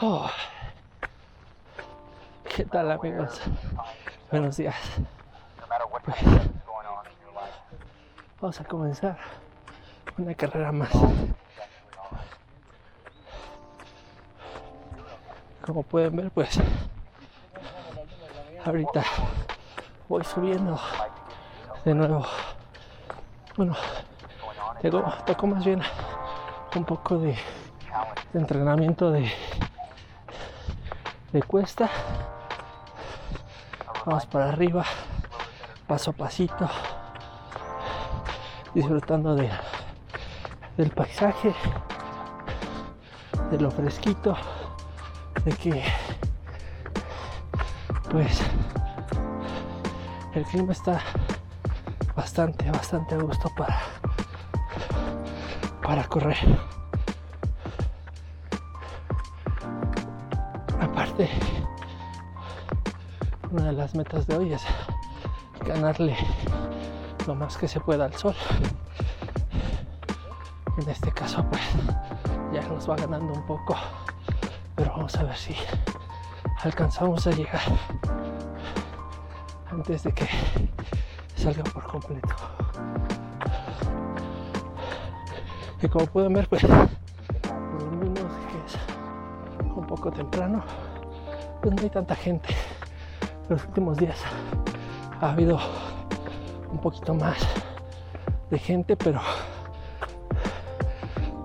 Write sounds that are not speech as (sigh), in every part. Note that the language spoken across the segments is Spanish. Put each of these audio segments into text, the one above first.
Oh. ¿Qué tal amigos? Buenos días. Pues, vamos a comenzar una carrera más. Como pueden ver, pues ahorita voy subiendo de nuevo. Bueno, tengo, toco más bien un poco de, entrenamiento de, de cuesta. Vamos para arriba, paso a pasito, disfrutando de, del paisaje, de lo fresquito, de que pues el clima está bastante, bastante a gusto para, para correr. Una de las metas de hoy es ganarle lo más que se pueda al sol. En este caso, pues ya nos va ganando un poco, pero vamos a ver si alcanzamos a llegar antes de que salga por completo. Y como pueden ver, pues por lo menos que es un poco temprano, pues no hay tanta gente. Los últimos días ha habido un poquito más de gente, pero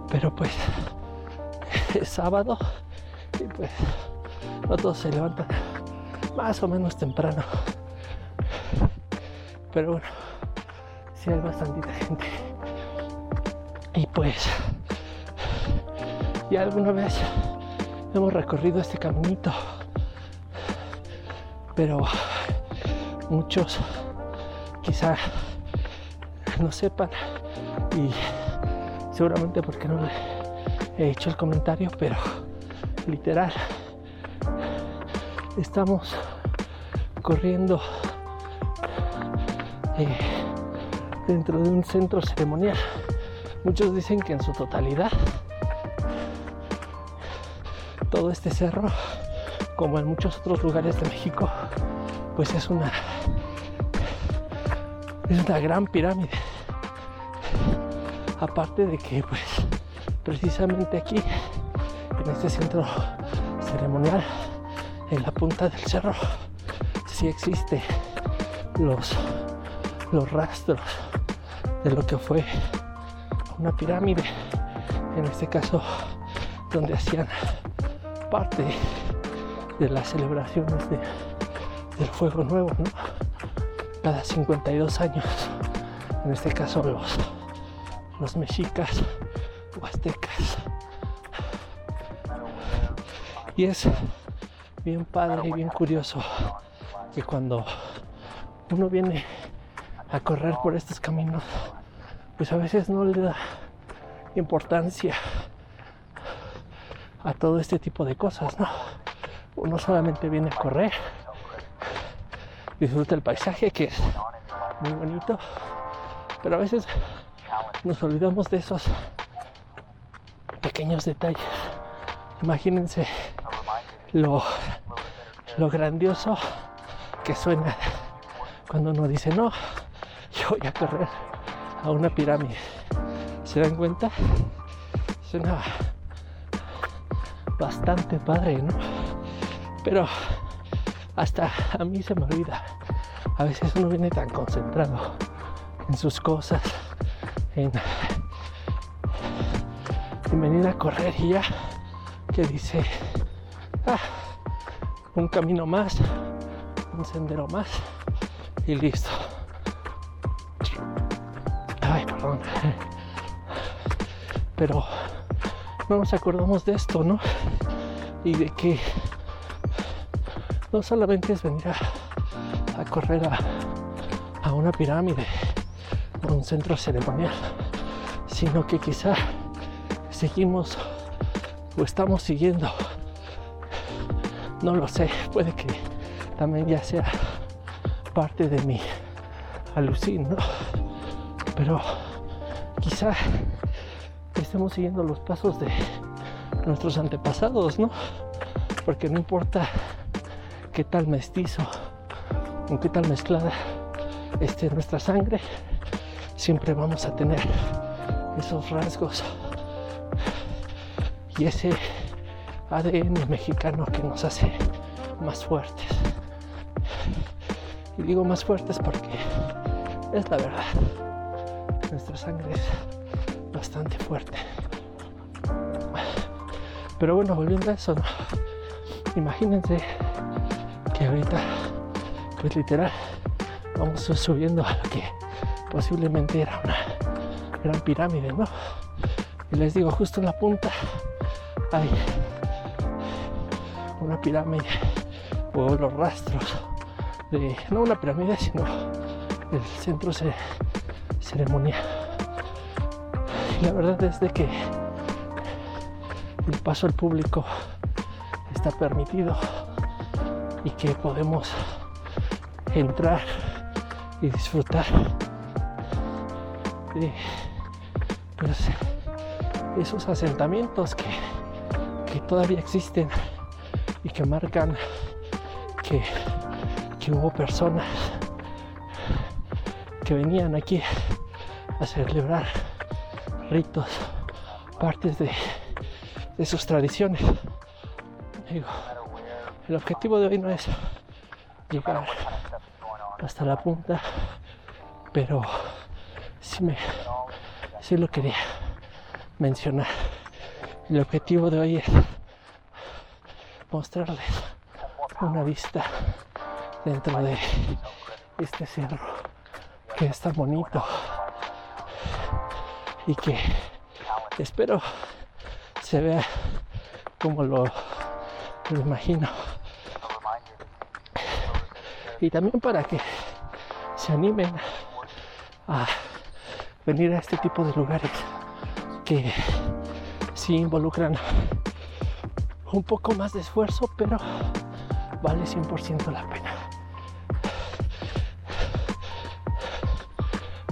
pero pues es sábado y pues no todos se levantan más o menos temprano. Pero bueno, sí hay bastante gente. Y pues, ya alguna vez hemos recorrido este caminito. Pero muchos quizá no sepan y seguramente porque no he hecho el comentario, pero literal estamos corriendo eh, dentro de un centro ceremonial. Muchos dicen que en su totalidad todo este cerro, como en muchos otros lugares de México, pues es una es una gran pirámide. Aparte de que pues precisamente aquí en este centro ceremonial en la punta del cerro sí existe los los rastros de lo que fue una pirámide, en este caso donde hacían parte de las celebraciones de, del fuego nuevo, ¿no? cada 52 años, en este caso los, los mexicas o aztecas. Y es bien padre y bien curioso que cuando uno viene a correr por estos caminos, pues a veces no le da importancia a todo este tipo de cosas, ¿no? Uno solamente viene a correr, disfruta el paisaje que es muy bonito, pero a veces nos olvidamos de esos pequeños detalles. Imagínense lo, lo grandioso que suena cuando uno dice, no, yo voy a correr a una pirámide. ¿Se dan cuenta? Suena bastante padre, ¿no? Pero hasta a mí se me olvida. A veces uno viene tan concentrado en sus cosas, en, en venir a correr y ya, que dice, ah, un camino más, un sendero más y listo. Ay, perdón. Pero no nos acordamos de esto, ¿no? Y de que no solamente es venir a, a correr a, a una pirámide o un centro ceremonial, sino que quizá seguimos o estamos siguiendo. No lo sé, puede que también ya sea parte de mi alucin. Pero quizá estemos siguiendo los pasos de nuestros antepasados, ¿no? Porque no importa qué tal mestizo o qué tal mezclada esté nuestra sangre, siempre vamos a tener esos rasgos y ese ADN mexicano que nos hace más fuertes. Y digo más fuertes porque es la verdad. Nuestra sangre es bastante fuerte. Pero bueno, volviendo a eso, imagínense que ahorita, pues literal, vamos subiendo a lo que posiblemente era una gran pirámide, ¿no? Y les digo, justo en la punta hay una pirámide o los rastros de, no una pirámide, sino el centro ceremonial. Y la verdad es de que el paso al público está permitido y que podemos entrar y disfrutar de pues, esos asentamientos que, que, todavía existen y que marcan que, que hubo personas que venían aquí a celebrar ritos, partes de de sus tradiciones. El objetivo de hoy no es llegar hasta la punta, pero sí, me, sí lo quería mencionar. El objetivo de hoy es mostrarles una vista dentro de este cerro que está bonito y que espero se vea como lo, lo imagino. Y también para que se animen a venir a este tipo de lugares que sí involucran un poco más de esfuerzo, pero vale 100% la pena.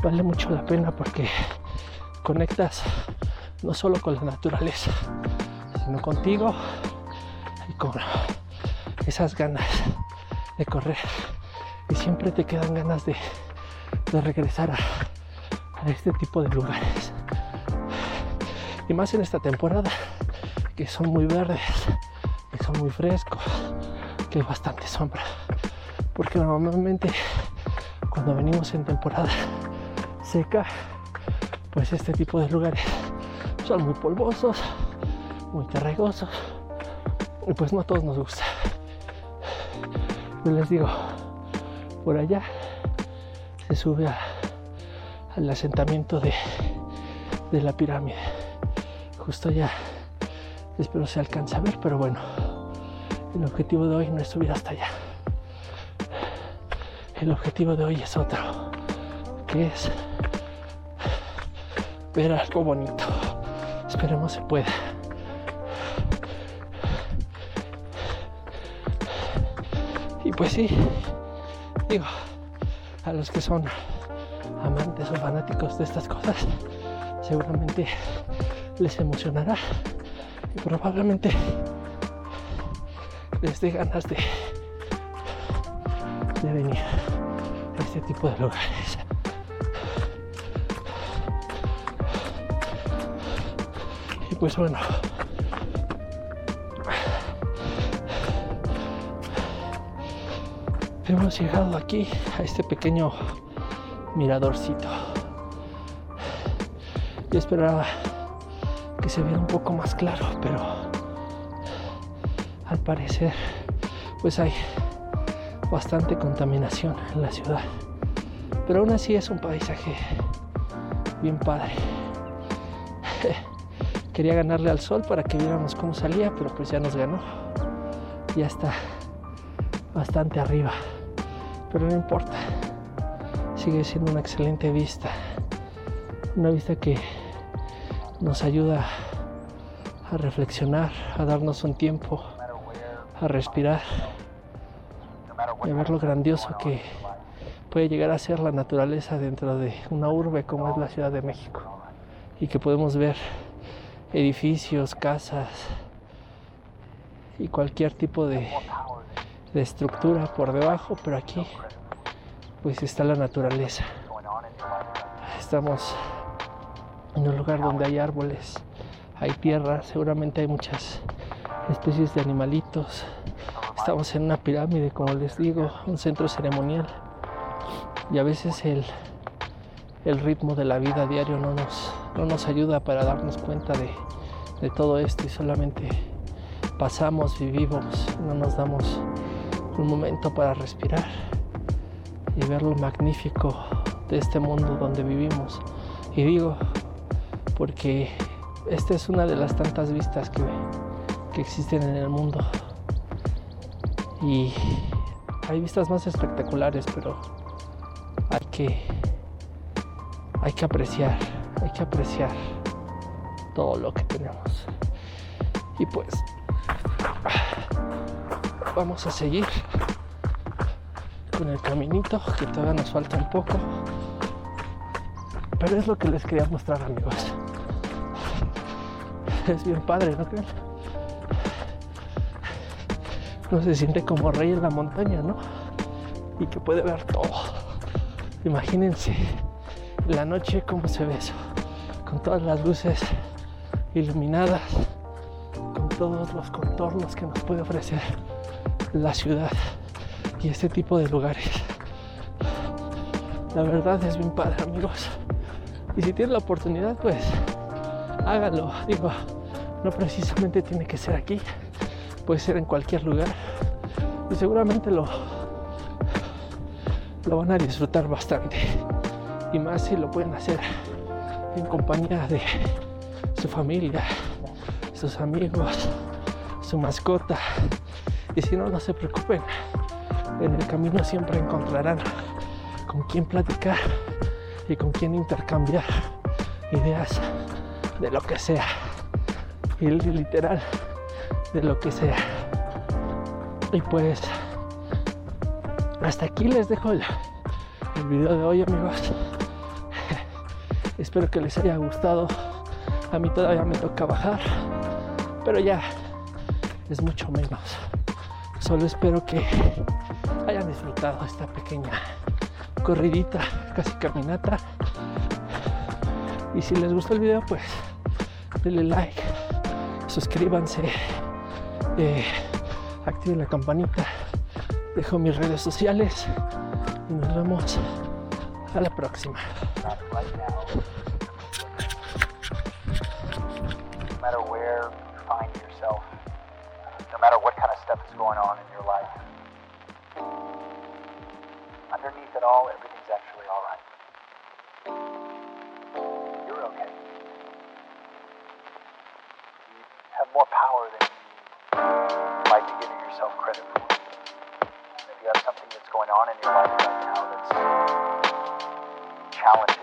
Vale mucho la pena porque conectas no solo con la naturaleza, sino contigo y con esas ganas de correr. Y siempre te quedan ganas de, regresar a, este tipo de lugares. Y más en esta temporada, que son muy verdes, que son muy frescos, que hay bastante sombra. Porque normalmente cuando venimos en temporada seca, pues este tipo de lugares son muy polvosos, muy terregosos y pues no a todos nos gusta. Yo les digo, por allá se sube al asentamiento de, de la pirámide. Justo allá espero se alcance a ver, pero bueno, el objetivo de hoy no es subir hasta allá. El objetivo de hoy es otro, que es ver algo bonito. Esperemos se pueda. Y pues sí, digo, a los que son amantes o fanáticos de estas cosas, seguramente les emocionará y probablemente les dé ganas de, de venir a este tipo de lugares. pues bueno. Hemos llegado aquí a este pequeño miradorcito. Yo esperaba que se viera un poco más claro, pero al parecer pues hay bastante contaminación en la ciudad. Pero aún así es un paisaje bien padre. (laughs) Quería ganarle al sol para que viéramos cómo salía, pero pues ya nos ganó. Ya está bastante arriba. Pero no importa. Sigue siendo una excelente vista. Una vista que nos ayuda a reflexionar, a darnos un tiempo, a respirar y a ver lo grandioso que puede llegar a ser la naturaleza dentro de una urbe como es la Ciudad de México y que podemos ver edificios, casas y cualquier tipo de, de estructura por debajo, pero aquí pues está la naturaleza. Estamos en un lugar donde hay árboles, hay tierra, seguramente hay muchas especies de animalitos. Estamos en una pirámide, como les digo, un centro ceremonial. Y a veces el, el ritmo de la vida diario no nos, no nos ayuda para darnos cuenta de, de todo esto y solamente pasamos, vivimos, no nos damos un momento para respirar y ver lo magnífico de este mundo donde vivimos. Y digo, porque esta es una de las tantas vistas que, que existen en el mundo. Y hay vistas más espectaculares, pero hay que, hay que apreciar, hay que apreciar todo lo que tenemos. Y pues vamos a seguir con el caminito que todavía nos falta un poco. Pero es lo que les quería mostrar amigos. Es bien padre, ¿no creen? No se siente como rey en la montaña, ¿no? Y que puede ver todo. Imagínense la noche cómo se ve eso. Con todas las luces iluminadas, con todos los contornos que nos puede ofrecer la ciudad y este tipo de lugares. La verdad es bien padre, amigos. Y si tienen la oportunidad, pues háganlo. Digo, no precisamente tiene que ser aquí, puede ser en cualquier lugar. Y seguramente lo, lo van a disfrutar bastante. Y más si lo pueden hacer en compañía de su familia, sus amigos, su mascota. Y si no, no se preocupen. En el camino siempre encontrarán con quién platicar y con quién intercambiar ideas de lo que sea. Y literal, de lo que sea. Y pues, hasta aquí les dejo el, video de hoy, amigos. Espero que les haya gustado. A mí todavía me toca bajar, pero ya es mucho menos. Solo espero que hayan disfrutado esta pequeña corridita, casi caminata. Y si les gustó el video, pues denle like, suscríbanse, eh, activen la campanita, dejo mis redes sociales y nos vemos a la próxima. Underneath it all, everything's actually all right. You're okay. You have more power than you like to give yourself credit for. If you have something that's going on in your life right now that's challenging,